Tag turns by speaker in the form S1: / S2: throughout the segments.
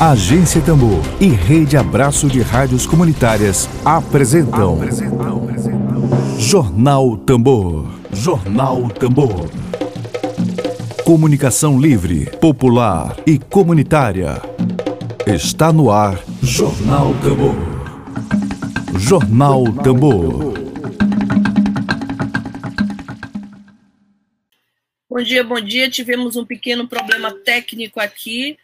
S1: Agência Tambor e Rede Abraço de Rádios Comunitárias apresentam, apresentam, apresentam. Jornal Tambor. Jornal Tambor. Comunicação livre, popular e comunitária. Está no ar Jornal Tambor. Jornal Tambor.
S2: Bom dia, bom dia. Tivemos um pequeno problema técnico aqui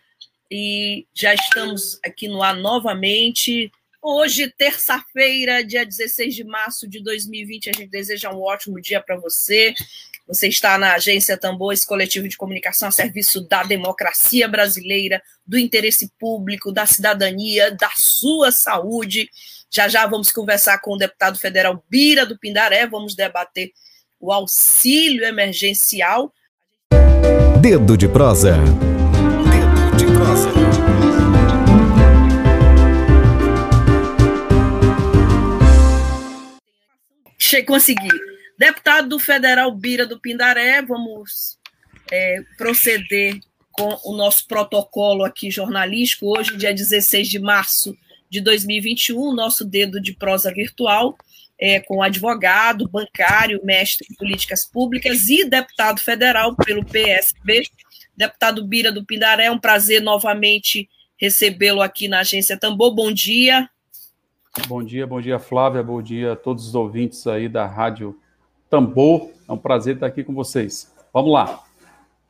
S2: e já estamos aqui no ar novamente. Hoje, terça-feira, dia 16 de março de 2020, a gente deseja um ótimo dia para você. Você está na Agência Tambor, esse coletivo de comunicação a serviço da democracia brasileira, do interesse público, da cidadania, da sua saúde. Já já vamos conversar com o deputado federal Bira do Pindaré, vamos debater o auxílio emergencial.
S1: Dedo de prosa.
S2: Consegui. Deputado federal Bira do Pindaré, vamos é, proceder com o nosso protocolo aqui jornalístico. Hoje, dia 16 de março de 2021, nosso dedo de prosa virtual é, com advogado, bancário, mestre em políticas públicas e deputado federal pelo PSB, Deputado Bira do Pindaré, é um prazer novamente recebê-lo aqui na Agência Tambor. Bom dia.
S3: Bom dia, bom dia, Flávia. Bom dia a todos os ouvintes aí da Rádio Tambor. É um prazer estar aqui com vocês. Vamos lá.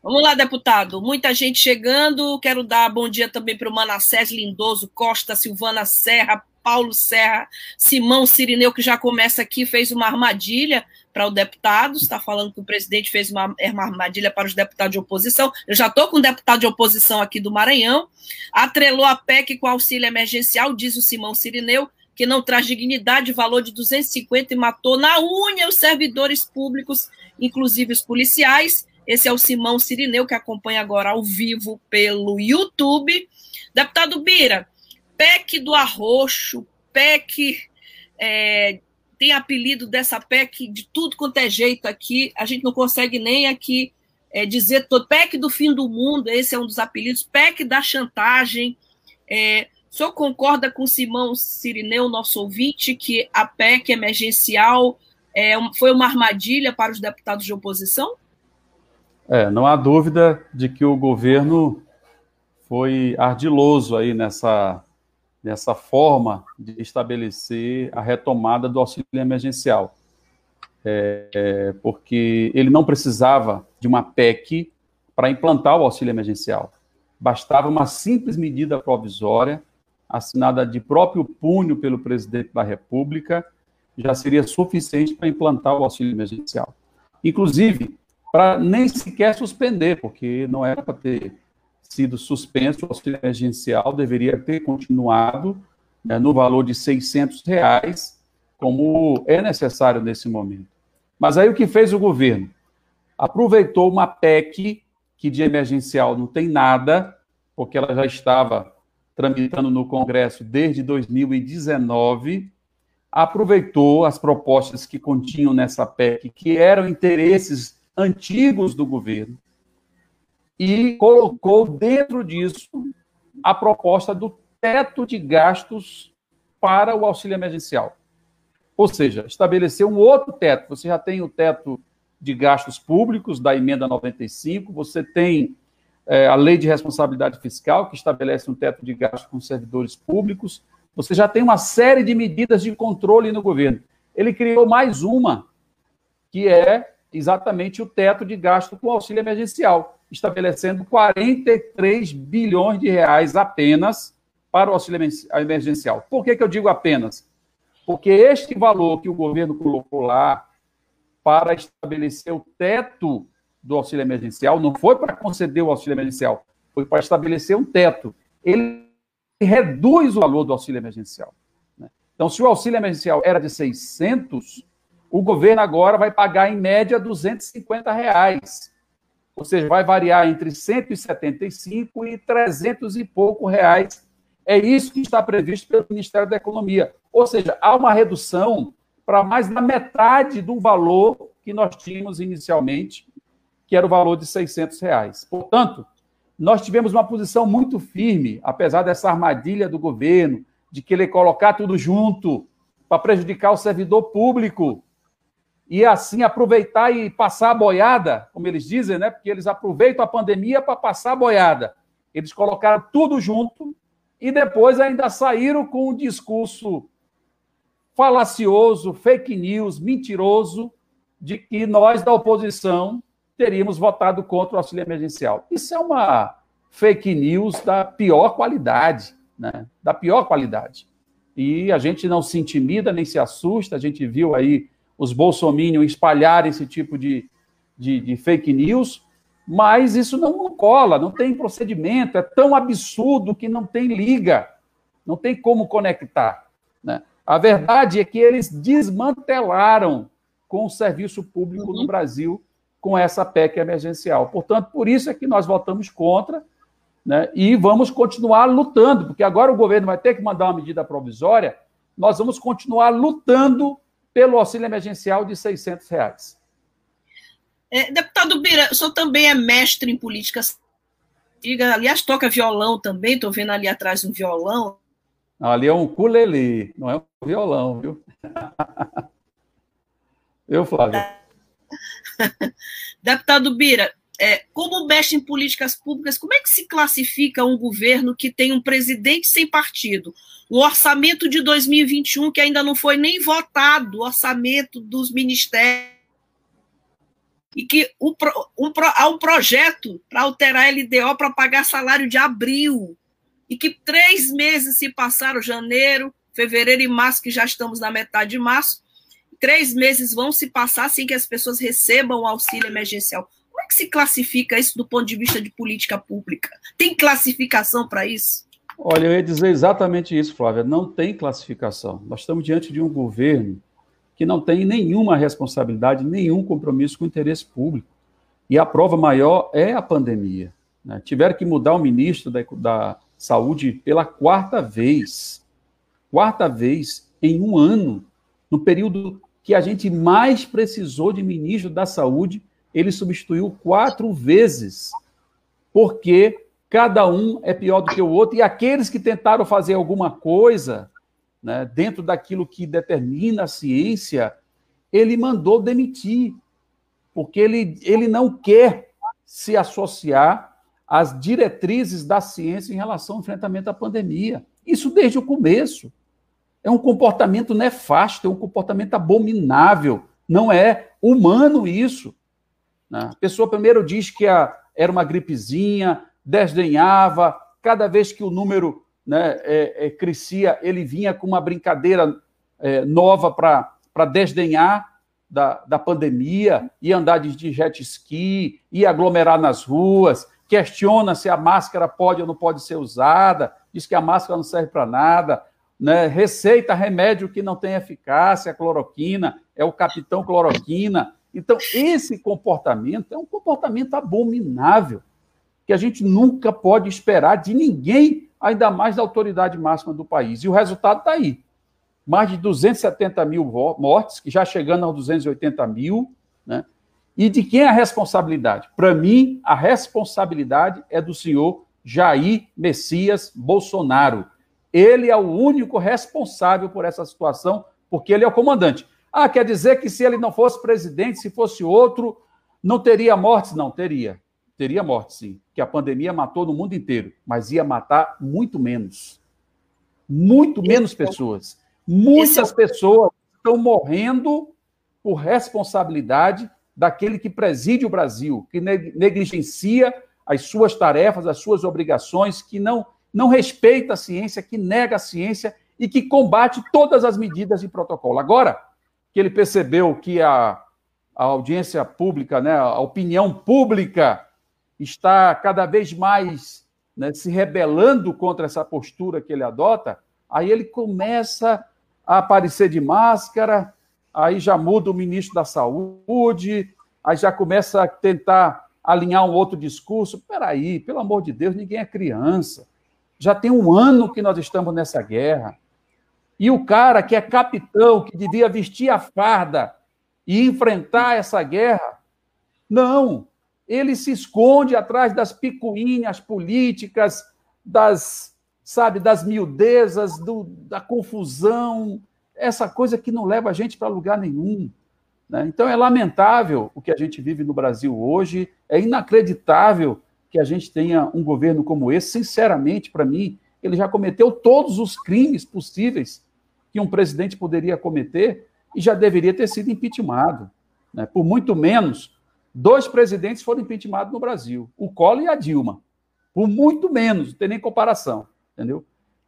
S2: Vamos lá, deputado. Muita gente chegando. Quero dar bom dia também para o Manassés Lindoso Costa, Silvana Serra, Paulo Serra, Simão Sirineu, que já começa aqui, fez uma armadilha para o deputado, está falando que o presidente fez uma, uma armadilha para os deputados de oposição. Eu já estou com um deputado de oposição aqui do Maranhão. Atrelou a PEC com auxílio emergencial, diz o Simão Sirineu, que não traz dignidade, valor de 250 e matou na unha os servidores públicos, inclusive os policiais. Esse é o Simão Sirineu, que acompanha agora ao vivo pelo YouTube. Deputado Bira, PEC do arroxo, PEC. É, tem apelido dessa PEC de tudo quanto é jeito aqui, a gente não consegue nem aqui é, dizer todo. PEC do fim do mundo, esse é um dos apelidos, PEC da chantagem. É, o senhor concorda com Simão Sirineu, nosso ouvinte, que a PEC emergencial é, foi uma armadilha para os deputados de oposição?
S3: É, não há dúvida de que o governo foi ardiloso aí nessa nessa forma de estabelecer a retomada do auxílio emergencial. É, é, porque ele não precisava de uma PEC para implantar o auxílio emergencial. Bastava uma simples medida provisória, assinada de próprio punho pelo presidente da República, já seria suficiente para implantar o auxílio emergencial. Inclusive, para nem sequer suspender, porque não era para ter sido suspenso, o auxílio emergencial deveria ter continuado né, no valor de 600 reais, como é necessário nesse momento. Mas aí o que fez o governo? Aproveitou uma PEC, que de emergencial não tem nada, porque ela já estava tramitando no Congresso desde 2019, aproveitou as propostas que continham nessa PEC, que eram interesses antigos do governo, e colocou dentro disso a proposta do teto de gastos para o auxílio emergencial. Ou seja, estabeleceu um outro teto. Você já tem o teto de gastos públicos da emenda 95, você tem é, a lei de responsabilidade fiscal, que estabelece um teto de gastos com servidores públicos, você já tem uma série de medidas de controle no governo. Ele criou mais uma, que é exatamente o teto de gasto com auxílio emergencial estabelecendo 43 bilhões de reais apenas para o auxílio emergencial. Por que, que eu digo apenas? Porque este valor que o governo colocou lá para estabelecer o teto do auxílio emergencial não foi para conceder o auxílio emergencial, foi para estabelecer um teto. Ele reduz o valor do auxílio emergencial. Né? Então, se o auxílio emergencial era de 600, o governo agora vai pagar em média 250 reais ou seja, vai variar entre 175 e 300 e pouco reais. É isso que está previsto pelo Ministério da Economia. Ou seja, há uma redução para mais da metade do valor que nós tínhamos inicialmente, que era o valor de 600 reais. Portanto, nós tivemos uma posição muito firme, apesar dessa armadilha do governo, de querer colocar tudo junto para prejudicar o servidor público e assim aproveitar e passar a boiada, como eles dizem, né? Porque eles aproveitam a pandemia para passar a boiada. Eles colocaram tudo junto e depois ainda saíram com um discurso falacioso, fake news, mentiroso, de que nós da oposição teríamos votado contra o auxílio emergencial. Isso é uma fake news da pior qualidade, né? Da pior qualidade. E a gente não se intimida nem se assusta, a gente viu aí os bolsominions espalharem esse tipo de, de, de fake news, mas isso não cola, não tem procedimento, é tão absurdo que não tem liga, não tem como conectar. Né? A verdade é que eles desmantelaram com o serviço público uhum. no Brasil com essa PEC emergencial. Portanto, por isso é que nós votamos contra né, e vamos continuar lutando, porque agora o governo vai ter que mandar uma medida provisória, nós vamos continuar lutando pelo auxílio emergencial de 600 reais.
S2: É, deputado Bira, o senhor também é mestre em política. Aliás, toca violão também, estou vendo ali atrás um violão.
S3: Ali é um culelê, não é um violão, viu? Eu, Flávio.
S2: Deputado Bira, é, como mestre em políticas públicas, como é que se classifica um governo que tem um presidente sem partido? O orçamento de 2021, que ainda não foi nem votado, o orçamento dos ministérios, e que um, um, há um projeto para alterar a LDO para pagar salário de abril, e que três meses se passaram, janeiro, fevereiro e março, que já estamos na metade de março, três meses vão se passar sem que as pessoas recebam o auxílio emergencial. Como é que se classifica isso do ponto de vista de política pública? Tem classificação para isso?
S3: Olha, eu ia dizer exatamente isso, Flávia. Não tem classificação. Nós estamos diante de um governo que não tem nenhuma responsabilidade, nenhum compromisso com o interesse público. E a prova maior é a pandemia. Né? Tiveram que mudar o ministro da, da Saúde pela quarta vez. Quarta vez em um ano, no período que a gente mais precisou de ministro da Saúde, ele substituiu quatro vezes, porque cada um é pior do que o outro, e aqueles que tentaram fazer alguma coisa né, dentro daquilo que determina a ciência, ele mandou demitir, porque ele, ele não quer se associar às diretrizes da ciência em relação ao enfrentamento à pandemia. Isso desde o começo. É um comportamento nefasto, é um comportamento abominável. Não é humano isso. Né? A pessoa primeiro diz que a, era uma gripezinha, desdenhava, cada vez que o número né, é, é, crescia, ele vinha com uma brincadeira é, nova para desdenhar da, da pandemia, e andar de jet ski, e aglomerar nas ruas, questiona se a máscara pode ou não pode ser usada, diz que a máscara não serve para nada, né? receita remédio que não tem eficácia, a cloroquina, é o capitão cloroquina. Então, esse comportamento é um comportamento abominável, que a gente nunca pode esperar de ninguém ainda mais da autoridade máxima do país. E o resultado está aí. Mais de 270 mil mortes, que já chegando aos 280 mil, né? E de quem é a responsabilidade? Para mim, a responsabilidade é do senhor Jair Messias Bolsonaro. Ele é o único responsável por essa situação, porque ele é o comandante. Ah, quer dizer que se ele não fosse presidente, se fosse outro, não teria mortes? Não, teria. Teria morte, sim, que a pandemia matou no mundo inteiro, mas ia matar muito menos. Muito menos é pessoas. Muitas é pessoas estão morrendo por responsabilidade daquele que preside o Brasil, que negligencia as suas tarefas, as suas obrigações, que não, não respeita a ciência, que nega a ciência e que combate todas as medidas de protocolo. Agora que ele percebeu que a, a audiência pública, né, a opinião pública está cada vez mais né, se rebelando contra essa postura que ele adota, aí ele começa a aparecer de máscara, aí já muda o ministro da Saúde, aí já começa a tentar alinhar um outro discurso. Peraí, pelo amor de Deus, ninguém é criança. Já tem um ano que nós estamos nessa guerra. E o cara que é capitão, que devia vestir a farda e enfrentar essa guerra, não, ele se esconde atrás das picuinhas políticas, das, sabe, das miudezas, do, da confusão, essa coisa que não leva a gente para lugar nenhum. Né? Então é lamentável o que a gente vive no Brasil hoje, é inacreditável que a gente tenha um governo como esse. Sinceramente, para mim, ele já cometeu todos os crimes possíveis que um presidente poderia cometer e já deveria ter sido impeachmentado. Né? Por muito menos, dois presidentes foram impeachmentados no Brasil, o Collor e a Dilma. Por muito menos, não tem nem comparação, entendeu?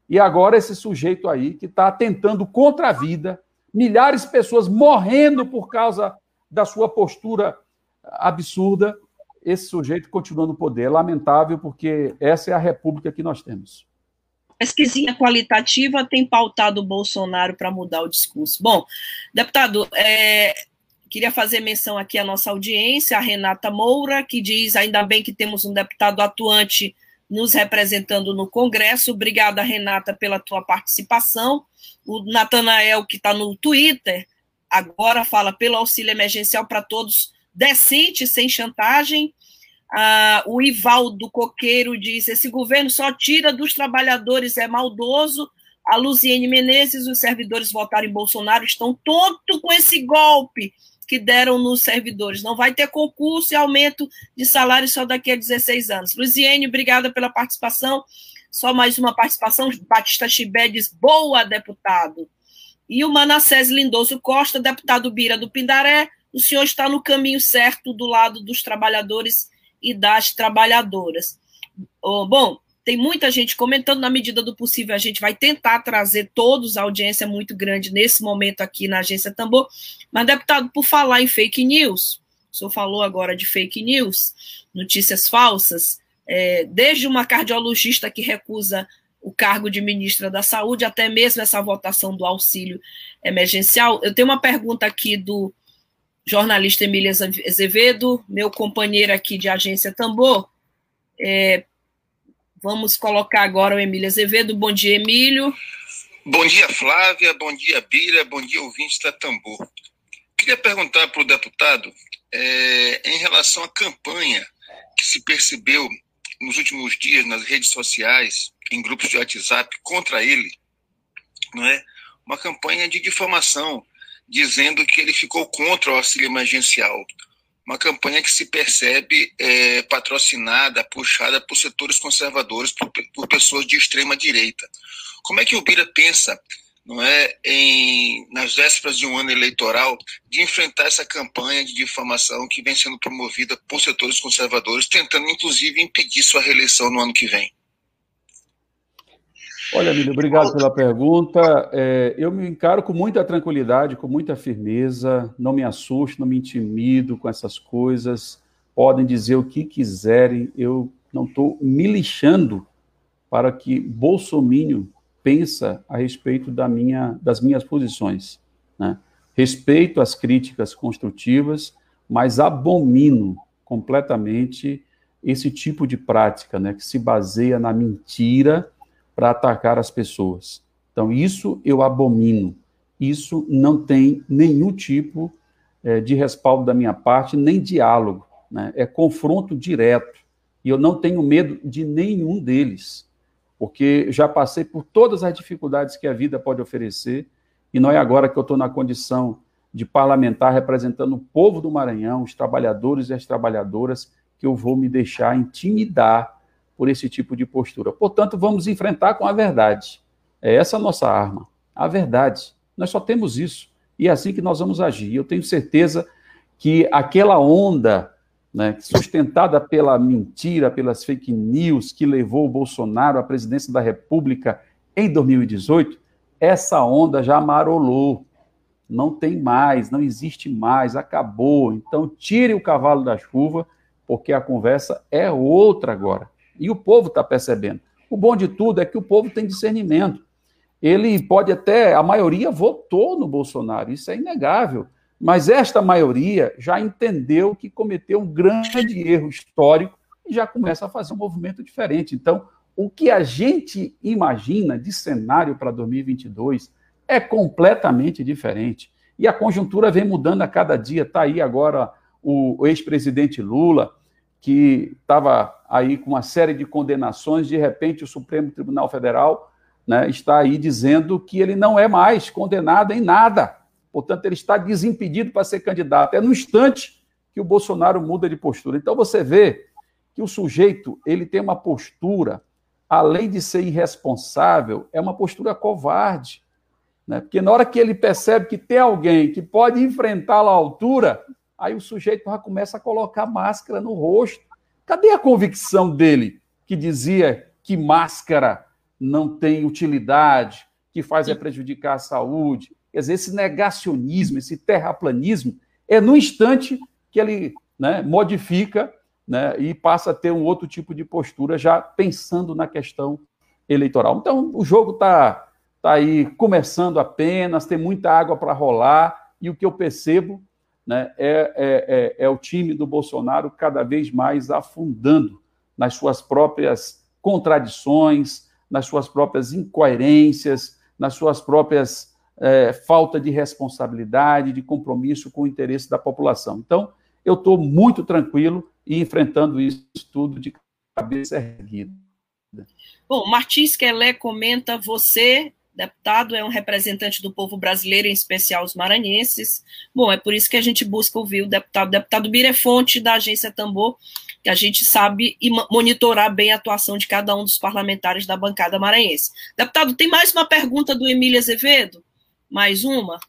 S3: E agora esse sujeito aí que está tentando contra a vida, milhares de pessoas morrendo por causa da sua postura absurda, esse sujeito continua no poder. É lamentável, porque essa é a república que nós temos
S2: pesquisinha qualitativa tem pautado o Bolsonaro para mudar o discurso. Bom, deputado, é, queria fazer menção aqui à nossa audiência, a Renata Moura, que diz: ainda bem que temos um deputado atuante nos representando no Congresso. Obrigada, Renata, pela tua participação. O Natanael, que está no Twitter, agora fala pelo auxílio emergencial para todos, decente, sem chantagem. Ah, o Ivaldo Coqueiro diz: esse governo só tira dos trabalhadores, é maldoso. A Luziene Menezes, os servidores votaram em Bolsonaro, estão tontos com esse golpe que deram nos servidores. Não vai ter concurso e aumento de salário só daqui a 16 anos. Luziene, obrigada pela participação. Só mais uma participação. Batista Chibé diz: boa, deputado. E o Manassés Lindoso Costa, deputado Bira do Pindaré, o senhor está no caminho certo do lado dos trabalhadores e das trabalhadoras. Oh, bom, tem muita gente comentando, na medida do possível, a gente vai tentar trazer todos, a audiência é muito grande nesse momento aqui na Agência Tambor. Mas, deputado, por falar em fake news, o senhor falou agora de fake news, notícias falsas, é, desde uma cardiologista que recusa o cargo de ministra da Saúde, até mesmo essa votação do auxílio emergencial. Eu tenho uma pergunta aqui do jornalista Emília Azevedo, meu companheiro aqui de agência Tambor. É, vamos colocar agora o Emílio Azevedo. Bom dia, Emílio.
S4: Bom dia, Flávia. Bom dia, Bira. Bom dia, ouvintes da Tambor. Queria perguntar para o deputado é, em relação à campanha que se percebeu nos últimos dias nas redes sociais, em grupos de WhatsApp contra ele, não é? Uma campanha de difamação dizendo que ele ficou contra o auxílio emergencial. Uma campanha que se percebe é, patrocinada, puxada por setores conservadores, por, por pessoas de extrema direita. Como é que o Bira pensa não é, em, nas vésperas de um ano eleitoral, de enfrentar essa campanha de difamação que vem sendo promovida por setores conservadores, tentando inclusive impedir sua reeleição no ano que vem?
S3: Olha, Emílio, obrigado pela pergunta. É, eu me encaro com muita tranquilidade, com muita firmeza, não me assusto, não me intimido com essas coisas. Podem dizer o que quiserem, eu não estou me lixando para que Bolsonaro pensa a respeito da minha, das minhas posições. Né? Respeito as críticas construtivas, mas abomino completamente esse tipo de prática, né, que se baseia na mentira para atacar as pessoas. Então, isso eu abomino. Isso não tem nenhum tipo é, de respaldo da minha parte, nem diálogo. Né? É confronto direto. E eu não tenho medo de nenhum deles, porque já passei por todas as dificuldades que a vida pode oferecer, e não é agora que eu estou na condição de parlamentar representando o povo do Maranhão, os trabalhadores e as trabalhadoras, que eu vou me deixar intimidar por esse tipo de postura. Portanto, vamos enfrentar com a verdade. É essa a nossa arma, a verdade. Nós só temos isso. E é assim que nós vamos agir. Eu tenho certeza que aquela onda né, sustentada pela mentira, pelas fake news que levou o Bolsonaro à presidência da República em 2018, essa onda já marolou. Não tem mais, não existe mais, acabou. Então, tire o cavalo da chuva, porque a conversa é outra agora. E o povo está percebendo. O bom de tudo é que o povo tem discernimento. Ele pode até, a maioria votou no Bolsonaro, isso é inegável. Mas esta maioria já entendeu que cometeu um grande erro histórico e já começa a fazer um movimento diferente. Então, o que a gente imagina de cenário para 2022 é completamente diferente. E a conjuntura vem mudando a cada dia. Está aí agora o ex-presidente Lula, que estava aí com uma série de condenações, de repente o Supremo Tribunal Federal né, está aí dizendo que ele não é mais condenado em nada. Portanto, ele está desimpedido para ser candidato. É no instante que o Bolsonaro muda de postura. Então você vê que o sujeito ele tem uma postura, além de ser irresponsável, é uma postura covarde. Né? Porque na hora que ele percebe que tem alguém que pode enfrentá-lo à altura, Aí o sujeito já começa a colocar máscara no rosto. Cadê a convicção dele que dizia que máscara não tem utilidade, que faz é prejudicar a saúde? Quer dizer, esse negacionismo, esse terraplanismo, é no instante que ele né, modifica né, e passa a ter um outro tipo de postura, já pensando na questão eleitoral. Então, o jogo está tá aí começando apenas, tem muita água para rolar, e o que eu percebo né, é, é, é, é o time do Bolsonaro cada vez mais afundando nas suas próprias contradições, nas suas próprias incoerências, nas suas próprias é, falta de responsabilidade, de compromisso com o interesse da população. Então, eu estou muito tranquilo e enfrentando isso tudo de cabeça erguida.
S2: Bom, Martins Kelé comenta: você deputado é um representante do povo brasileiro, em especial os maranhenses. Bom, é por isso que a gente busca ouvir o deputado. O deputado Bira é da agência Tambor, que a gente sabe e monitorar bem a atuação de cada um dos parlamentares da bancada maranhense. Deputado, tem mais uma pergunta do Emílio Azevedo? Mais uma?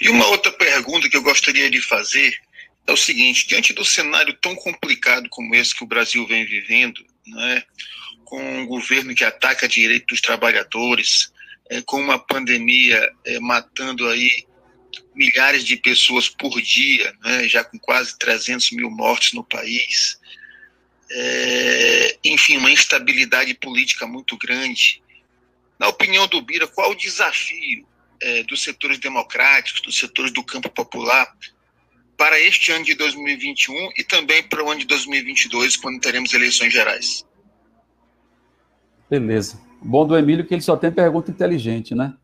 S4: E uma outra pergunta que eu gostaria de fazer é o seguinte: diante do cenário tão complicado como esse que o Brasil vem vivendo, né, com um governo que ataca direito dos trabalhadores, é, com uma pandemia é, matando aí milhares de pessoas por dia, né, já com quase 300 mil mortes no país, é, enfim, uma instabilidade política muito grande. Na opinião do Bira, qual o desafio é, dos setores democráticos, dos setores do campo popular, para este ano de 2021 e também para o ano de 2022, quando teremos eleições gerais?
S3: Beleza. Bom do Emílio que ele só tem pergunta inteligente, né?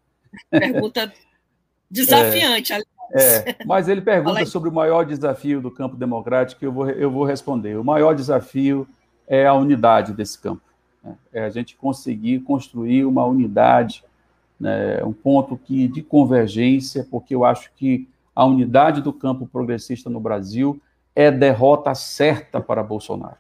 S2: Pergunta desafiante,
S3: é, é, mas ele pergunta sobre o maior desafio do campo democrático, eu vou, eu vou responder. O maior desafio é a unidade desse campo. Né? É a gente conseguir construir uma unidade, né? um ponto que, de convergência, porque eu acho que a unidade do campo progressista no Brasil é derrota certa para Bolsonaro.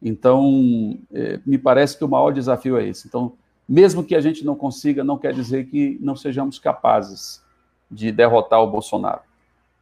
S3: Então, é, me parece que o maior desafio é esse. Então, mesmo que a gente não consiga, não quer dizer que não sejamos capazes de derrotar o Bolsonaro.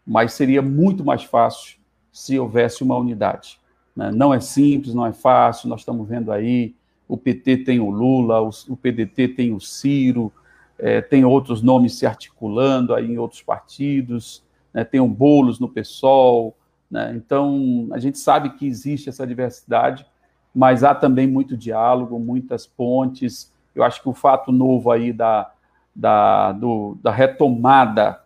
S3: Mas seria muito mais fácil se houvesse uma unidade. Né? Não é simples, não é fácil, nós estamos vendo aí, o PT tem o Lula, o PDT tem o Ciro, é, tem outros nomes se articulando aí em outros partidos, né? tem o Boulos no PSOL, né? Então, a gente sabe que existe essa diversidade, mas há também muito diálogo, muitas pontes. Eu acho que o fato novo aí da, da, do, da retomada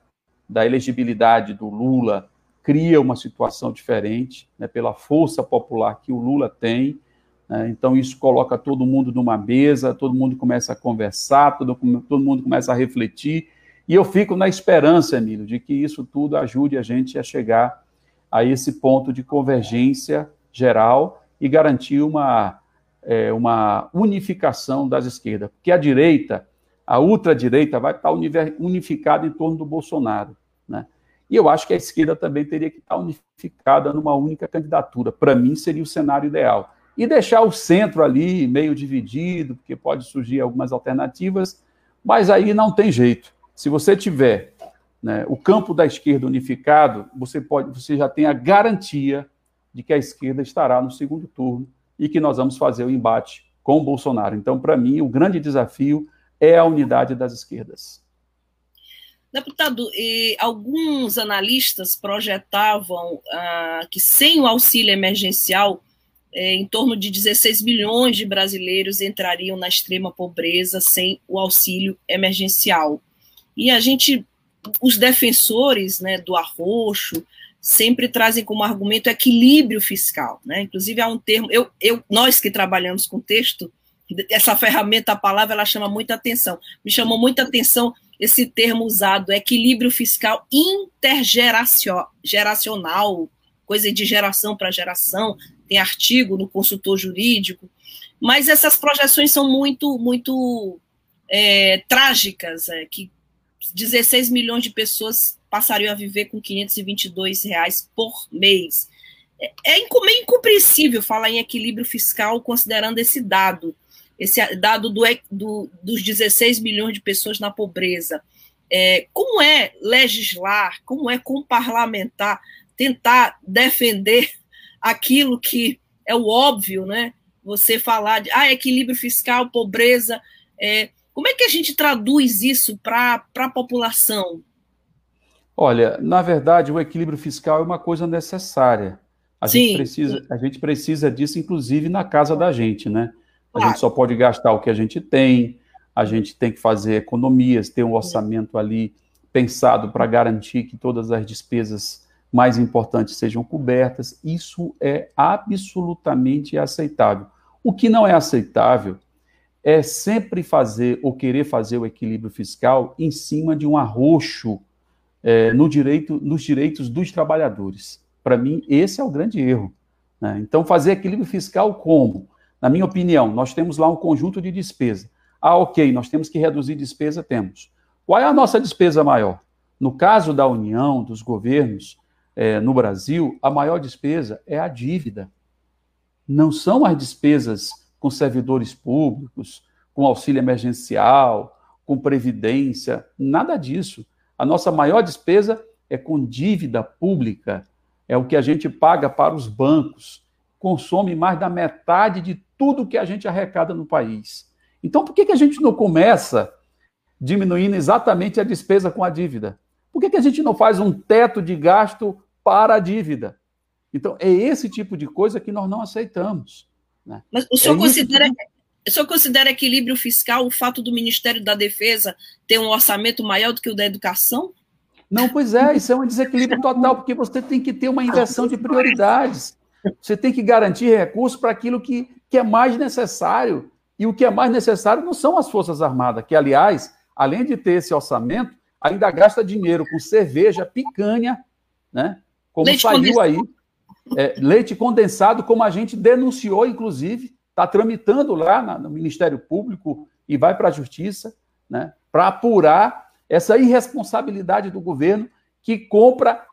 S3: da elegibilidade do Lula cria uma situação diferente, né, pela força popular que o Lula tem. Né, então, isso coloca todo mundo numa mesa, todo mundo começa a conversar, todo, todo mundo começa a refletir. E eu fico na esperança, Emílio, de que isso tudo ajude a gente a chegar a esse ponto de convergência geral e garantir uma, é, uma unificação das esquerdas. Porque a direita, a ultradireita, vai estar unificada em torno do Bolsonaro. Né? E eu acho que a esquerda também teria que estar unificada numa única candidatura. Para mim, seria o cenário ideal. E deixar o centro ali meio dividido, porque pode surgir algumas alternativas, mas aí não tem jeito. Se você tiver né, o campo da esquerda unificado, você, pode, você já tem a garantia de que a esquerda estará no segundo turno e que nós vamos fazer o embate com o Bolsonaro. Então, para mim, o grande desafio é a unidade das esquerdas.
S2: Deputado, alguns analistas projetavam ah, que sem o auxílio emergencial, é, em torno de 16 milhões de brasileiros entrariam na extrema pobreza sem o auxílio emergencial. E a gente os defensores né, do arroxo sempre trazem como argumento equilíbrio fiscal. Né? Inclusive, há um termo, eu, eu, nós que trabalhamos com texto, essa ferramenta, a palavra, ela chama muita atenção. Me chamou muita atenção esse termo usado, equilíbrio fiscal intergeracional, coisa de geração para geração, tem artigo no consultor jurídico, mas essas projeções são muito, muito é, trágicas, é, que 16 milhões de pessoas passariam a viver com 522 reais por mês. É, é meio incompreensível falar em equilíbrio fiscal considerando esse dado, esse dado do, do, dos 16 milhões de pessoas na pobreza. É, como é legislar, como é com parlamentar tentar defender aquilo que é o óbvio, né? Você falar de ah, equilíbrio fiscal, pobreza. É, como é que a gente traduz isso para a população?
S3: Olha, na verdade, o equilíbrio fiscal é uma coisa necessária. A, sim, gente, precisa, a gente precisa disso, inclusive, na casa da gente, né? A claro. gente só pode gastar o que a gente tem, a gente tem que fazer economias, ter um orçamento ali pensado para garantir que todas as despesas mais importantes sejam cobertas. Isso é absolutamente aceitável. O que não é aceitável é sempre fazer ou querer fazer o equilíbrio fiscal em cima de um arroxo é, no direito, nos direitos dos trabalhadores. Para mim, esse é o grande erro. Né? Então, fazer equilíbrio fiscal como? Na minha opinião, nós temos lá um conjunto de despesa. Ah, ok, nós temos que reduzir despesa, temos. Qual é a nossa despesa maior? No caso da União, dos governos, é, no Brasil, a maior despesa é a dívida. Não são as despesas com servidores públicos, com auxílio emergencial, com previdência, nada disso. A nossa maior despesa é com dívida pública, é o que a gente paga para os bancos, consome mais da metade de tudo que a gente arrecada no país. Então, por que, que a gente não começa diminuindo exatamente a despesa com a dívida? Por que, que a gente não faz um teto de gasto para a dívida? Então, é esse tipo de coisa que nós não aceitamos.
S2: Né? Mas o senhor, é considera, o senhor considera equilíbrio fiscal o fato do Ministério da Defesa ter um orçamento maior do que o da educação?
S3: Não, pois é, isso é um desequilíbrio total, porque você tem que ter uma inversão de prioridades. Você tem que garantir recursos para aquilo que, que é mais necessário. E o que é mais necessário não são as Forças Armadas, que, aliás, além de ter esse orçamento, ainda gasta dinheiro com cerveja, picanha, né? Como leite saiu aí. É, leite condensado, como a gente denunciou, inclusive, está tramitando lá na, no Ministério Público e vai para a Justiça, né? Para apurar essa irresponsabilidade do governo que compra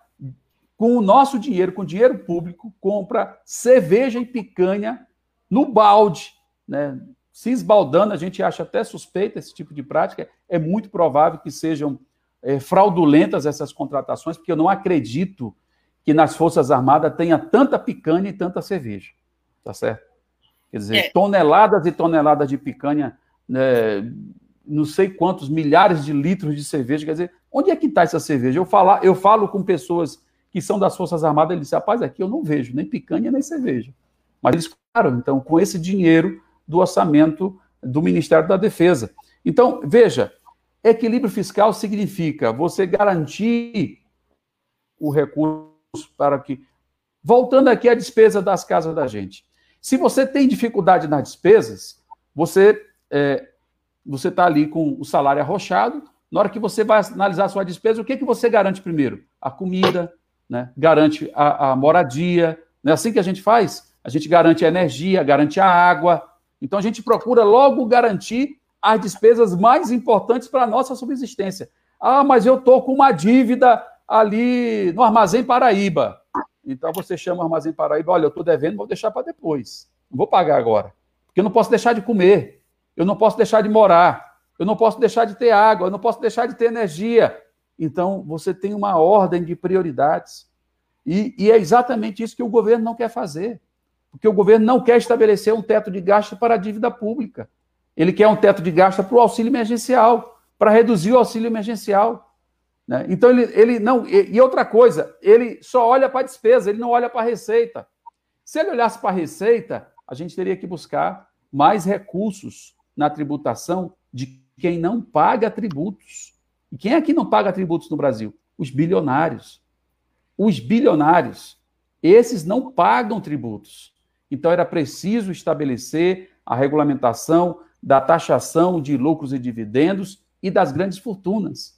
S3: com o nosso dinheiro, com dinheiro público, compra cerveja e picanha no balde, né? se esbaldando, a gente acha até suspeita esse tipo de prática, é muito provável que sejam é, fraudulentas essas contratações, porque eu não acredito que nas Forças Armadas tenha tanta picanha e tanta cerveja, tá certo? Quer dizer, é. toneladas e toneladas de picanha, né, não sei quantos milhares de litros de cerveja, quer dizer, onde é que está essa cerveja? Eu, falar, eu falo com pessoas que são das Forças Armadas, eles dizem, rapaz, aqui eu não vejo nem picanha nem cerveja. Mas eles, claro, então, com esse dinheiro do orçamento do Ministério da Defesa. Então, veja, equilíbrio fiscal significa você garantir o recurso para que. Voltando aqui à despesa das casas da gente. Se você tem dificuldade nas despesas, você é, você está ali com o salário arrochado. Na hora que você vai analisar a sua despesa, o que, que você garante primeiro? A comida, né? garante a, a moradia. Não é assim que a gente faz? A gente garante a energia, garante a água, então a gente procura logo garantir as despesas mais importantes para a nossa subsistência. Ah, mas eu estou com uma dívida ali no Armazém Paraíba. Então você chama o Armazém Paraíba, olha, eu estou devendo, vou deixar para depois. Não vou pagar agora. Porque eu não posso deixar de comer, eu não posso deixar de morar, eu não posso deixar de ter água, eu não posso deixar de ter energia. Então você tem uma ordem de prioridades. E, e é exatamente isso que o governo não quer fazer porque o governo não quer estabelecer um teto de gasto para a dívida pública. Ele quer um teto de gasto para o auxílio emergencial, para reduzir o auxílio emergencial. Né? Então, ele, ele não. E, e outra coisa, ele só olha para a despesa, ele não olha para a receita. Se ele olhasse para a receita, a gente teria que buscar mais recursos na tributação de quem não paga tributos. E quem é que não paga tributos no Brasil? Os bilionários. Os bilionários. Esses não pagam tributos. Então, era preciso estabelecer a regulamentação da taxação de lucros e dividendos e das grandes fortunas.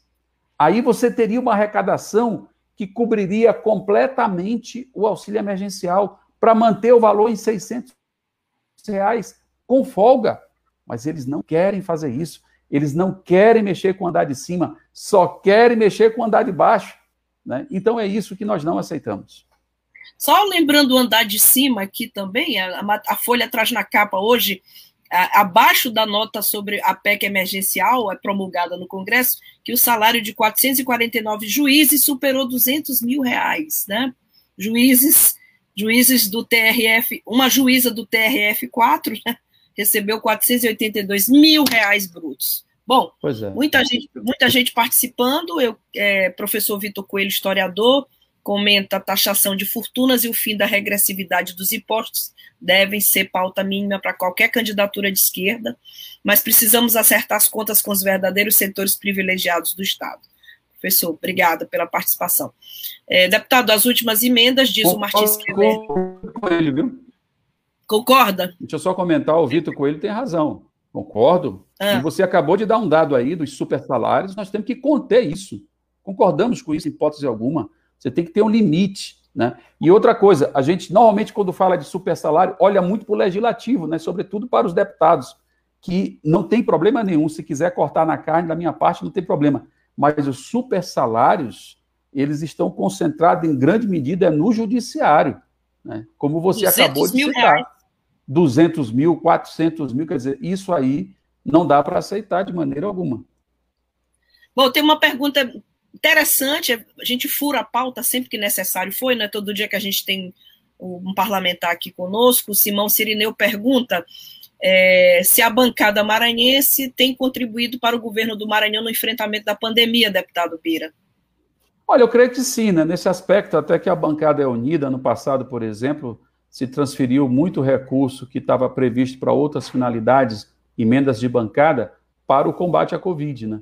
S3: Aí você teria uma arrecadação que cobriria completamente o auxílio emergencial para manter o valor em 600 reais com folga. Mas eles não querem fazer isso. Eles não querem mexer com o andar de cima, só querem mexer com o andar de baixo. Né? Então é isso que nós não aceitamos.
S2: Só lembrando o andar de cima aqui também, a, a Folha traz na capa hoje, a, abaixo da nota sobre a PEC emergencial, é promulgada no Congresso, que o salário de 449 juízes superou 200 mil reais, né? Juízes, juízes do TRF, uma juíza do TRF 4, né? recebeu 482 mil reais brutos. Bom, é. muita, gente, muita gente participando. Eu, é, professor Vitor Coelho, historiador, comenta a taxação de fortunas e o fim da regressividade dos impostos devem ser pauta mínima para qualquer candidatura de esquerda, mas precisamos acertar as contas com os verdadeiros setores privilegiados do Estado. Professor, obrigada pela participação. É, deputado, as últimas emendas, diz o Martins viu? Concorda?
S3: Deixa eu só comentar, o Vitor Coelho tem razão. Concordo. Ah. E você acabou de dar um dado aí dos super salários, nós temos que conter isso. Concordamos com isso, em hipótese alguma. Você tem que ter um limite. Né? E outra coisa, a gente normalmente, quando fala de super salário, olha muito para o legislativo, né? sobretudo para os deputados, que não tem problema nenhum. Se quiser cortar na carne, da minha parte, não tem problema. Mas os super salários, eles estão concentrados em grande medida no judiciário, né? como você acabou de citar. Reais. 200 mil, 400 mil, quer dizer, isso aí não dá para aceitar de maneira alguma.
S2: Bom, tem uma pergunta interessante, a gente fura a pauta sempre que necessário foi, não é todo dia que a gente tem um parlamentar aqui conosco, o Simão Sirineu pergunta é, se a bancada maranhense tem contribuído para o governo do Maranhão no enfrentamento da pandemia, deputado Bira.
S3: Olha, eu creio que sim, né? nesse aspecto, até que a bancada é unida, no passado, por exemplo, se transferiu muito recurso que estava previsto para outras finalidades, emendas de bancada, para o combate à Covid, né?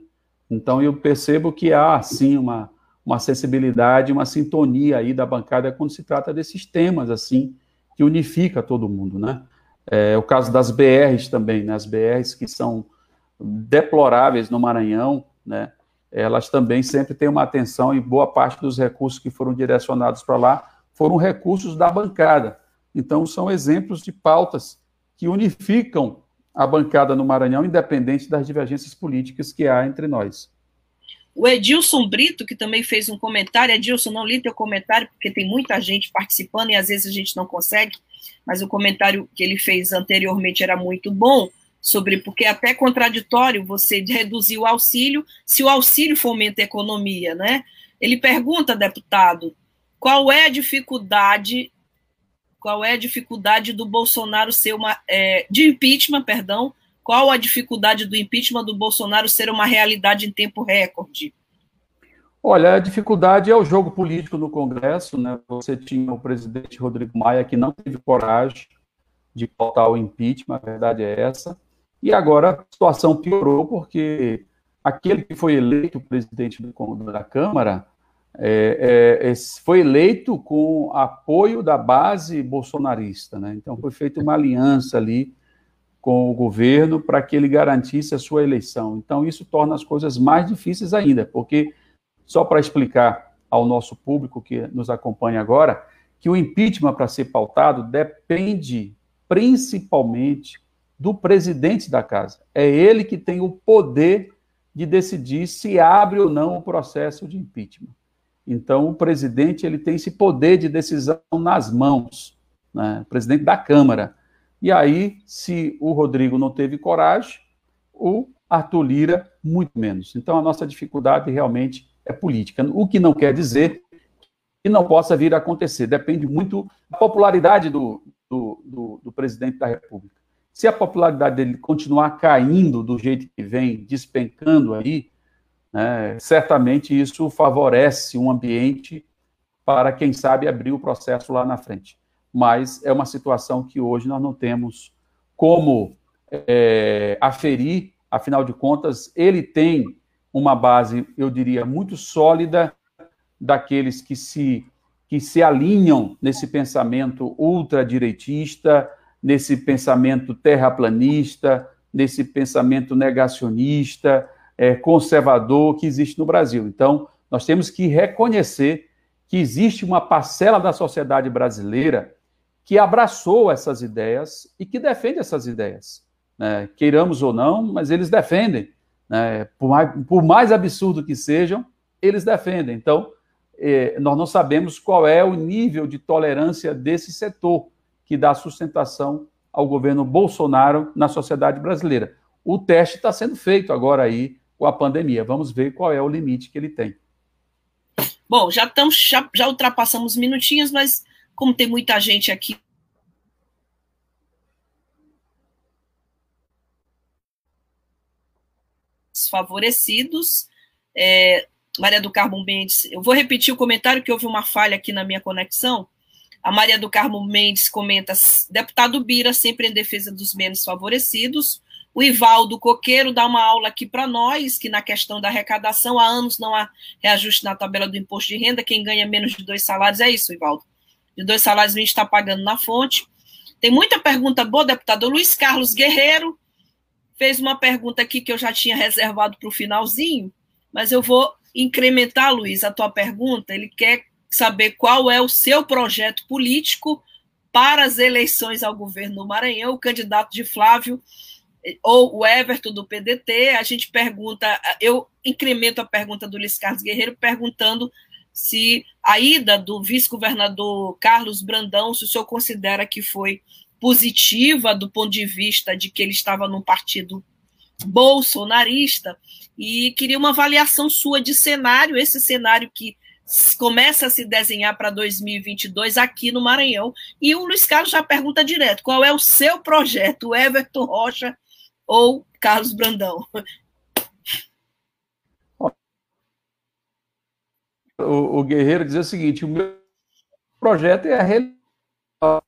S3: Então eu percebo que há, sim, uma, uma sensibilidade, uma sintonia aí da bancada quando se trata desses temas, assim, que unifica todo mundo, né? É, o caso das BRs também, né? As BRs que são deploráveis no Maranhão, né? Elas também sempre têm uma atenção e boa parte dos recursos que foram direcionados para lá foram recursos da bancada. Então, são exemplos de pautas que unificam a bancada no Maranhão, independente das divergências políticas que há entre nós.
S2: O Edilson Brito, que também fez um comentário, Edilson, não li teu comentário, porque tem muita gente participando e às vezes a gente não consegue, mas o comentário que ele fez anteriormente era muito bom, sobre porque é até contraditório você reduzir o auxílio, se o auxílio fomenta a economia, né? Ele pergunta, deputado, qual é a dificuldade qual é a dificuldade do Bolsonaro ser uma. É, de impeachment, perdão. Qual a dificuldade do impeachment do Bolsonaro ser uma realidade em tempo recorde?
S3: Olha, a dificuldade é o jogo político no Congresso, né? Você tinha o presidente Rodrigo Maia que não teve coragem de pautar o impeachment, a verdade é essa. E agora a situação piorou porque aquele que foi eleito presidente do, da Câmara é, é, foi eleito com apoio da base bolsonarista, né? Então foi feita uma aliança ali com o governo para que ele garantisse a sua eleição. Então isso torna as coisas mais difíceis ainda, porque só para explicar ao nosso público que nos acompanha agora, que o impeachment para ser pautado depende principalmente do presidente da casa. É ele que tem o poder de decidir se abre ou não o processo de impeachment. Então, o presidente ele tem esse poder de decisão nas mãos, né? presidente da Câmara. E aí, se o Rodrigo não teve coragem, o Arthur Lira, muito menos. Então, a nossa dificuldade realmente é política. O que não quer dizer que não possa vir a acontecer. Depende muito da popularidade do, do, do, do presidente da República. Se a popularidade dele continuar caindo do jeito que vem, despencando aí, né, certamente isso favorece um ambiente para, quem sabe, abrir o processo lá na frente. Mas é uma situação que hoje nós não temos como é, aferir, afinal de contas, ele tem uma base, eu diria, muito sólida daqueles que se, que se alinham nesse pensamento ultradireitista, nesse pensamento terraplanista, nesse pensamento negacionista, é, conservador que existe no Brasil. Então, nós temos que reconhecer que existe uma parcela da sociedade brasileira que abraçou essas ideias e que defende essas ideias. Né? Queiramos ou não, mas eles defendem. Né? Por, mais, por, mais, absurdo que sejam, eles defendem. Então, eh, nós não sabemos qual é o nível de tolerância desse setor que dá sustentação ao governo Bolsonaro na sociedade brasileira. O teste está sendo feito agora aí com a pandemia. Vamos ver qual é o limite que ele tem.
S2: Bom, já estamos, já, já ultrapassamos minutinhos, mas como tem muita gente aqui. Favorecidos. É, Maria do Carmo Mendes, eu vou repetir o comentário que houve uma falha aqui na minha conexão. A Maria do Carmo Mendes comenta: deputado Bira, sempre em defesa dos menos favorecidos. O Ivaldo Coqueiro dá uma aula aqui para nós, que na questão da arrecadação, há anos não há reajuste na tabela do imposto de renda, quem ganha menos de dois salários, é isso, Ivaldo. De dois salários a gente está pagando na fonte. Tem muita pergunta boa, deputado. Luiz Carlos Guerreiro fez uma pergunta aqui que eu já tinha reservado para o finalzinho, mas eu vou incrementar, Luiz, a tua pergunta. Ele quer saber qual é o seu projeto político para as eleições ao governo do Maranhão, o candidato de Flávio ou o Everton do PDT, a gente pergunta, eu incremento a pergunta do Luiz Carlos Guerreiro perguntando se a ida do vice-governador Carlos Brandão, se o senhor considera que foi positiva do ponto de vista de que ele estava num partido bolsonarista, e queria uma avaliação sua de cenário, esse cenário que começa a se desenhar para 2022 aqui no Maranhão. E o Luiz Carlos já pergunta direto: qual é o seu projeto, Everton Rocha ou Carlos Brandão?
S3: O, o Guerreiro diz o seguinte: o meu projeto é a reeleição.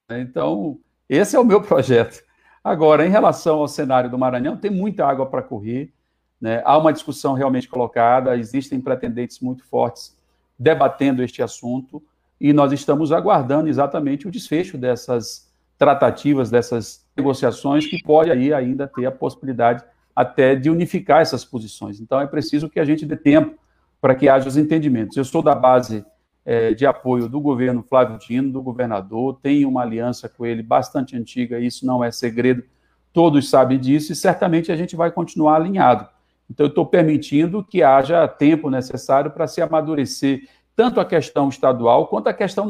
S3: Né? Então, esse é o meu projeto. Agora, em relação ao cenário do Maranhão, tem muita água para correr. Né? Há uma discussão realmente colocada, existem pretendentes muito fortes debatendo este assunto e nós estamos aguardando exatamente o desfecho dessas tratativas, dessas negociações, que pode aí ainda ter a possibilidade até de unificar essas posições. Então, é preciso que a gente dê tempo para que haja os entendimentos. Eu sou da base é, de apoio do governo Flávio Dino, do governador, tenho uma aliança com ele bastante antiga, isso não é segredo, todos sabem disso, e certamente a gente vai continuar alinhado. Então, eu estou permitindo que haja tempo necessário para se amadurecer tanto a questão estadual quanto a questão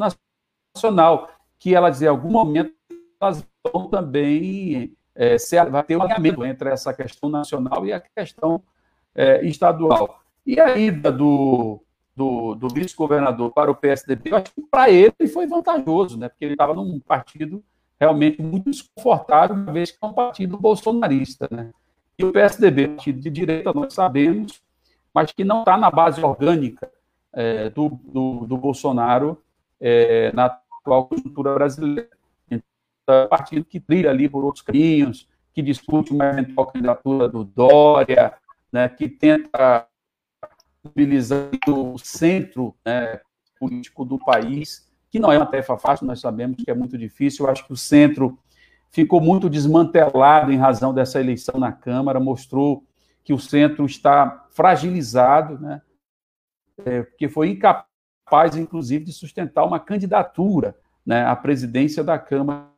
S3: nacional, que ela em algum momento, elas vão também é, ser, vai ter um alinhamento entre essa questão nacional e a questão é, estadual. E a ida do, do, do vice-governador para o PSDB, eu acho que para ele foi vantajoso, né? porque ele estava num partido realmente muito desconfortável, uma vez que é um partido bolsonarista. Né? E o PSDB, partido de direita, nós sabemos, mas que não está na base orgânica é, do, do, do, Bolsonaro é, na atual conjuntura brasileira. Um partido que trilha ali por outros caminhos, que discute uma eventual candidatura do Dória, né, que tenta mobilizar o centro né, político do país, que não é uma tarefa fácil, nós sabemos que é muito difícil. Eu acho que o centro ficou muito desmantelado em razão dessa eleição na Câmara, mostrou que o centro está fragilizado, né? É, porque foi incapaz, inclusive, de sustentar uma candidatura né, à presidência da Câmara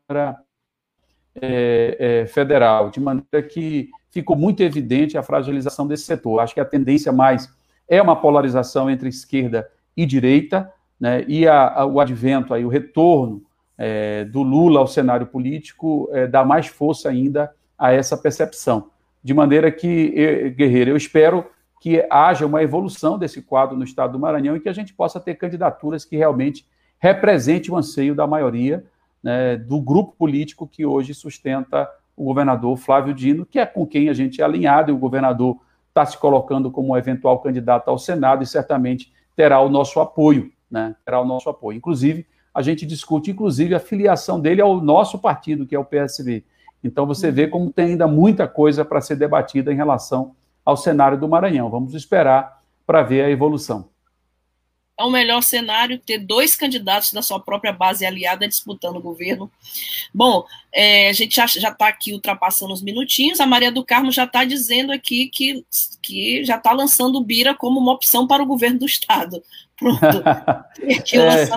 S3: é, é, Federal, de maneira que ficou muito evidente a fragilização desse setor. Acho que a tendência mais é uma polarização entre esquerda e direita, né, e a, a, o advento, aí, o retorno é, do Lula ao cenário político é, dá mais força ainda a essa percepção. De maneira que, Guerreiro, eu espero que haja uma evolução desse quadro no estado do Maranhão e que a gente possa ter candidaturas que realmente representem o anseio da maioria né, do grupo político que hoje sustenta o governador Flávio Dino, que é com quem a gente é alinhado, e o governador está se colocando como eventual candidato ao Senado e certamente terá o nosso apoio, né? Terá o nosso apoio. Inclusive, a gente discute, inclusive, a filiação dele ao nosso partido, que é o PSB. Então, você vê como tem ainda muita coisa para ser debatida em relação ao cenário do Maranhão. Vamos esperar para ver a evolução.
S2: É o melhor cenário ter dois candidatos da sua própria base aliada disputando o governo. Bom, é, a gente já está aqui ultrapassando os minutinhos. A Maria do Carmo já está dizendo aqui que, que já está lançando o Bira como uma opção para o governo do Estado. Pronto.
S3: é,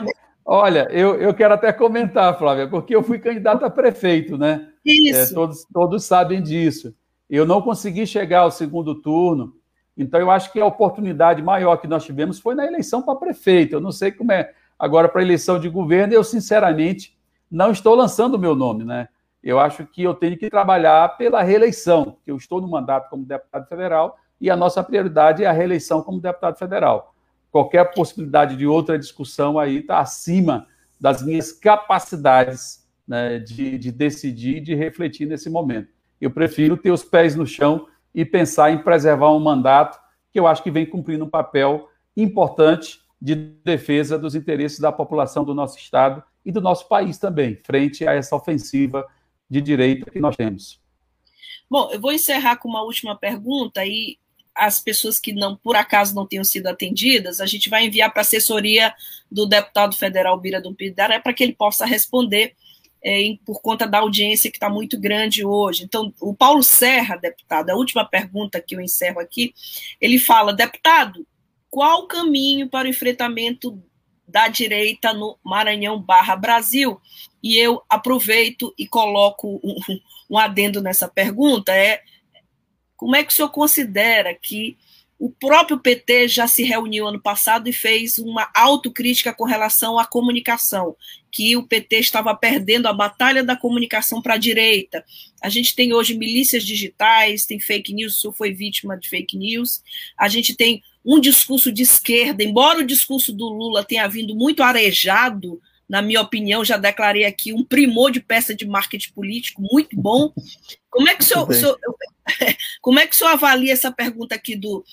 S3: olha, eu, eu quero até comentar, Flávia, porque eu fui candidato a prefeito, né? Isso. É, todos, todos sabem disso. Eu não consegui chegar ao segundo turno então, eu acho que a oportunidade maior que nós tivemos foi na eleição para prefeito. Eu não sei como é agora para eleição de governo, eu, sinceramente, não estou lançando o meu nome, né? Eu acho que eu tenho que trabalhar pela reeleição, que eu estou no mandato como deputado federal e a nossa prioridade é a reeleição como deputado federal. Qualquer possibilidade de outra discussão aí está acima das minhas capacidades né, de, de decidir, de refletir nesse momento. Eu prefiro ter os pés no chão e pensar em preservar um mandato que eu acho que vem cumprindo um papel importante de defesa dos interesses da população do nosso Estado e do nosso país também, frente a essa ofensiva de direita que nós temos.
S2: Bom, eu vou encerrar com uma última pergunta e as pessoas que não, por acaso, não tenham sido atendidas, a gente vai enviar para a assessoria do deputado federal Bira do Pidaré para que ele possa responder é, por conta da audiência que está muito grande hoje. Então, o Paulo Serra, deputado, a última pergunta que eu encerro aqui, ele fala, deputado, qual o caminho para o enfrentamento da direita no Maranhão barra Brasil? E eu aproveito e coloco um, um adendo nessa pergunta, é como é que o senhor considera que o próprio PT já se reuniu ano passado e fez uma autocrítica com relação à comunicação, que o PT estava perdendo a batalha da comunicação para a direita. A gente tem hoje milícias digitais, tem fake news, o senhor foi vítima de fake news. A gente tem um discurso de esquerda, embora o discurso do Lula tenha vindo muito arejado, na minha opinião, já declarei aqui, um primor de peça de marketing político muito bom. Como é que o senhor, senhor como é que o senhor avalia essa pergunta aqui do,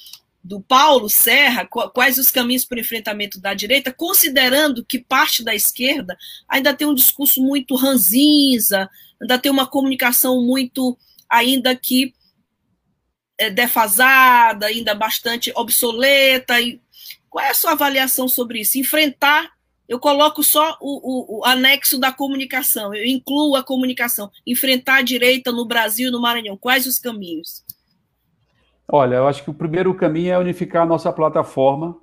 S2: do Paulo Serra, quais os caminhos para o enfrentamento da direita, considerando que parte da esquerda ainda tem um discurso muito ranzinza, ainda tem uma comunicação muito, ainda que é, defasada, ainda bastante obsoleta. E qual é a sua avaliação sobre isso? Enfrentar, eu coloco só o, o, o anexo da comunicação, eu incluo a comunicação, enfrentar a direita no Brasil e no Maranhão, quais os caminhos?
S3: Olha, eu acho que o primeiro caminho é unificar a nossa plataforma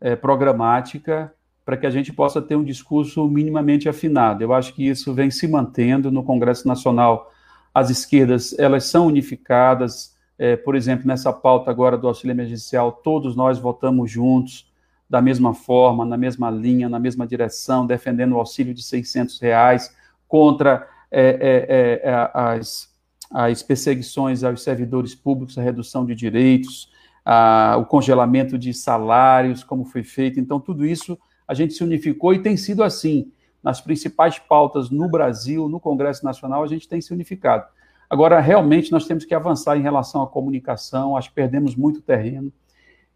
S3: é, programática para que a gente possa ter um discurso minimamente afinado. Eu acho que isso vem se mantendo no Congresso Nacional. As esquerdas elas são unificadas. É, por exemplo, nessa pauta agora do auxílio emergencial, todos nós votamos juntos, da mesma forma, na mesma linha, na mesma direção, defendendo o auxílio de 600 reais contra é, é, é as as perseguições aos servidores públicos, a redução de direitos, a, o congelamento de salários, como foi feito. Então, tudo isso a gente se unificou e tem sido assim. Nas principais pautas no Brasil, no Congresso Nacional, a gente tem se unificado. Agora, realmente, nós temos que avançar em relação à comunicação, acho que perdemos muito terreno.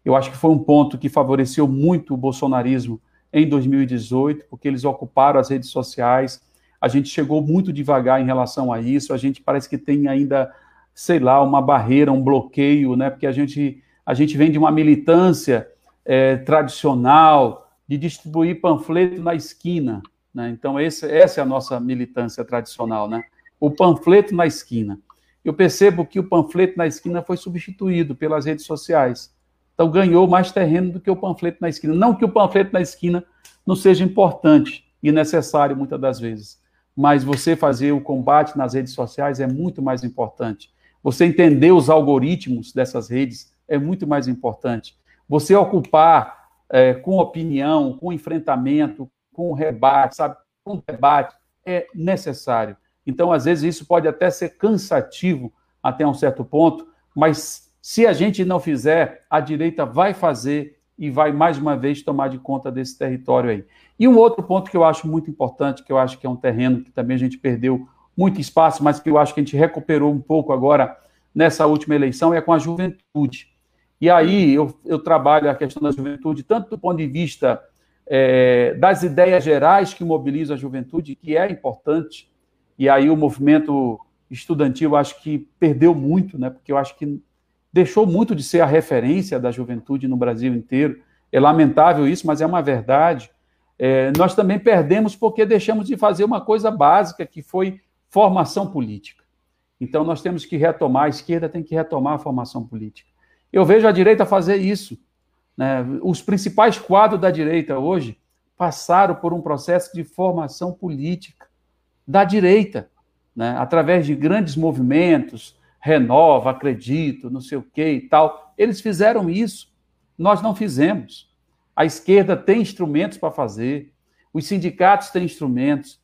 S3: Eu acho que foi um ponto que favoreceu muito o bolsonarismo em 2018, porque eles ocuparam as redes sociais, a gente chegou muito devagar em relação a isso, a gente parece que tem ainda, sei lá, uma barreira, um bloqueio, né? Porque a gente, a gente vem de uma militância é, tradicional de distribuir panfleto na esquina, né? Então, esse, essa é a nossa militância tradicional, né? O panfleto na esquina. Eu percebo que o panfleto na esquina foi substituído pelas redes sociais. Então, ganhou mais terreno do que o panfleto na esquina. Não que o panfleto na esquina não seja importante e necessário muitas das vezes, mas você fazer o combate nas redes sociais é muito mais importante. Você entender os algoritmos dessas redes é muito mais importante. Você ocupar é, com opinião, com enfrentamento, com rebate, sabe? Com debate é necessário. Então, às vezes, isso pode até ser cansativo até um certo ponto, mas se a gente não fizer, a direita vai fazer e vai mais uma vez tomar de conta desse território aí. E um outro ponto que eu acho muito importante, que eu acho que é um terreno que também a gente perdeu muito espaço, mas que eu acho que a gente recuperou um pouco agora nessa última eleição, é com a juventude. E aí eu, eu trabalho a questão da juventude, tanto do ponto de vista é, das ideias gerais que mobilizam a juventude, que é importante, e aí o movimento estudantil acho que perdeu muito, né, porque eu acho que deixou muito de ser a referência da juventude no Brasil inteiro. É lamentável isso, mas é uma verdade. É, nós também perdemos porque deixamos de fazer uma coisa básica, que foi formação política. Então, nós temos que retomar, a esquerda tem que retomar a formação política. Eu vejo a direita fazer isso. Né? Os principais quadros da direita hoje passaram por um processo de formação política da direita, né? através de grandes movimentos, renova, acredito, não sei o que e tal. Eles fizeram isso, nós não fizemos. A esquerda tem instrumentos para fazer, os sindicatos têm instrumentos,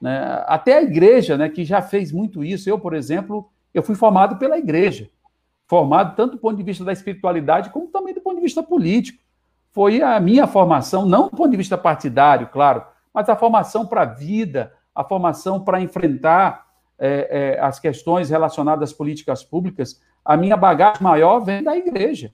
S3: né? até a igreja, né, que já fez muito isso. Eu, por exemplo, eu fui formado pela igreja, formado tanto do ponto de vista da espiritualidade como também do ponto de vista político. Foi a minha formação, não do ponto de vista partidário, claro, mas a formação para a vida, a formação para enfrentar é, é, as questões relacionadas às políticas públicas, a minha bagagem maior vem da igreja,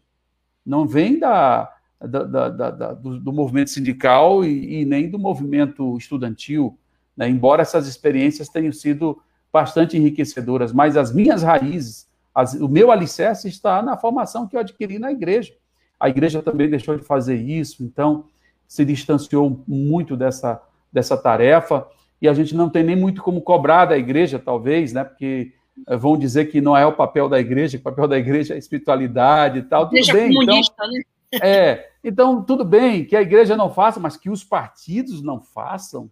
S3: não vem da, da, da, da do, do, movimento sindical e, e, nem do movimento estudantil, né? embora essas experiências tenham sido bastante enriquecedoras, mas as minhas raízes, as, o meu alicerce está na formação que eu adquiri na igreja. A igreja também deixou de fazer isso, então se distanciou muito dessa, dessa tarefa e a gente não tem nem muito como cobrar da igreja, talvez, né? Porque eh, vão dizer que não é o papel da igreja, que o papel da igreja é a espiritualidade e tal. Tudo bem, então, né? É, então, tudo bem que a igreja não faça, mas que os partidos não façam,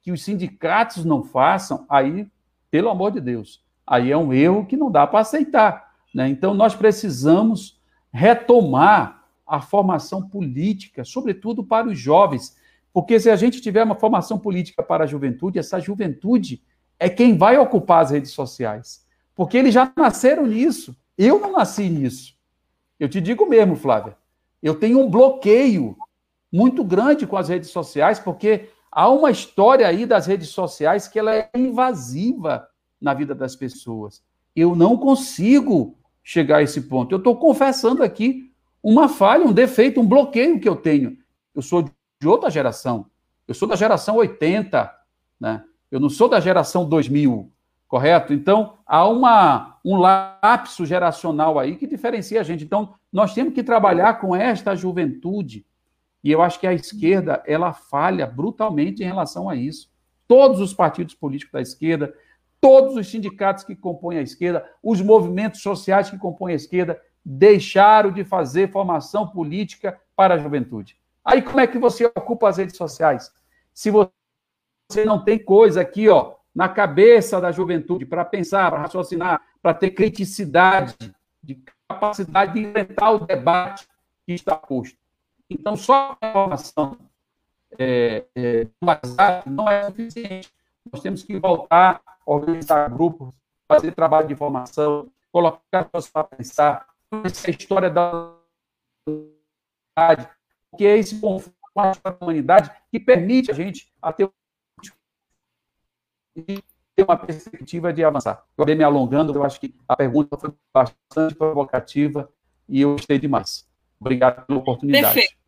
S3: que os sindicatos não façam, aí, pelo amor de Deus, aí é um erro que não dá para aceitar. Né? Então, nós precisamos retomar a formação política, sobretudo para os jovens. Porque se a gente tiver uma formação política para a juventude, essa juventude é quem vai ocupar as redes sociais. Porque eles já nasceram nisso. Eu não nasci nisso. Eu te digo mesmo, Flávia. Eu tenho um bloqueio muito grande com as redes sociais, porque há uma história aí das redes sociais que ela é invasiva na vida das pessoas. Eu não consigo chegar a esse ponto. Eu estou confessando aqui uma falha, um defeito, um bloqueio que eu tenho. Eu sou de outra geração. Eu sou da geração 80, né? Eu não sou da geração 2000, correto? Então, há uma, um lapso geracional aí que diferencia a gente. Então, nós temos que trabalhar com esta juventude. E eu acho que a esquerda, ela falha brutalmente em relação a isso. Todos os partidos políticos da esquerda, todos os sindicatos que compõem a esquerda, os movimentos sociais que compõem a esquerda, deixaram de fazer formação política para a juventude. Aí como é que você ocupa as redes sociais? Se você não tem coisa aqui, ó, na cabeça da juventude para pensar, para raciocinar, para ter criticidade, de capacidade de enfrentar o debate que está posto. Então, só a informação é, é, do WhatsApp não é suficiente. Nós temos que voltar, organizar grupos, fazer trabalho de formação, colocar pessoas para pensar, essa história da que é esse confronto com a humanidade que permite a gente ter uma perspectiva de avançar. Eu acabei me alongando, eu acho que a pergunta foi bastante provocativa e eu gostei demais. Obrigado pela oportunidade. Perfeito.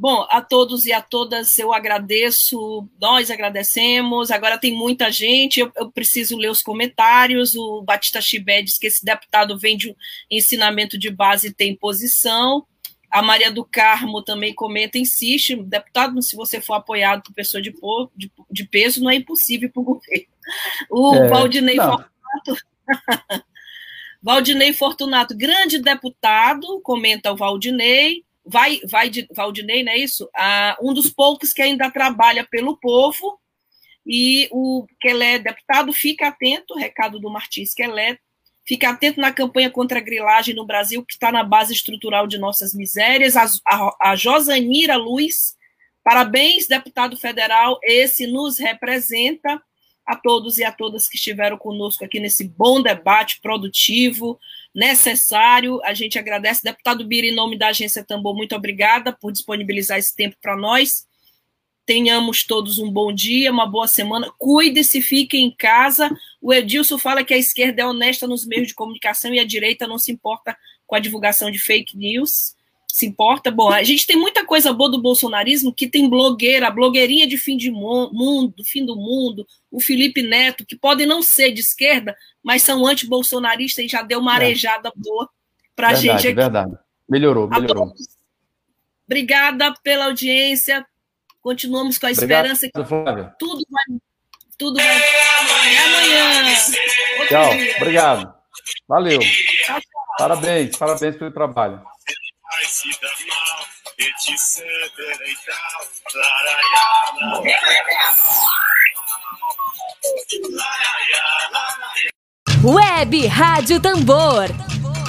S2: Bom, a todos e a todas eu agradeço, nós agradecemos. Agora tem muita gente, eu, eu preciso ler os comentários. O Batista Chibé diz que esse deputado vem de um ensinamento de base e tem posição. A Maria do Carmo também comenta, insiste, deputado, se você for apoiado por pessoa de, de, de peso, não é impossível para o governo. O é, Valdinei não. Fortunato. Valdinei Fortunato, grande deputado, comenta o Valdinei. Vai, vai de, Valdinei, não é isso? Ah, um dos poucos que ainda trabalha pelo povo. E o Quelé, deputado, fica atento, recado do Martins Quelé, Fique atento na campanha contra a grilagem no Brasil, que está na base estrutural de nossas misérias. A, a, a Josanira Luiz, parabéns, deputado federal, esse nos representa. A todos e a todas que estiveram conosco aqui nesse bom debate produtivo, necessário. A gente agradece. Deputado Bira, em nome da Agência Tambor, muito obrigada por disponibilizar esse tempo para nós. Tenhamos todos um bom dia, uma boa semana. Cuide-se, fique em casa. O Edilson fala que a esquerda é honesta nos meios de comunicação e a direita não se importa com a divulgação de fake news. Se importa? Bom, a gente tem muita coisa boa do bolsonarismo que tem blogueira, blogueirinha de fim de mundo, fim do mundo, o Felipe Neto, que podem não ser de esquerda, mas são anti-bolsonaristas e já deu uma é. arejada boa para a gente aqui.
S3: Verdade, melhorou, melhorou.
S2: Obrigada pela audiência. Continuamos com a esperança Obrigado, que tudo vai, tudo vai. Até amanhã.
S3: Tchau. Dia. Obrigado. Valeu. Tchau, tchau. Parabéns, parabéns pelo trabalho.
S5: Web Rádio Tambor.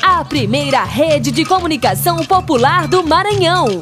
S5: A primeira rede de comunicação popular do Maranhão.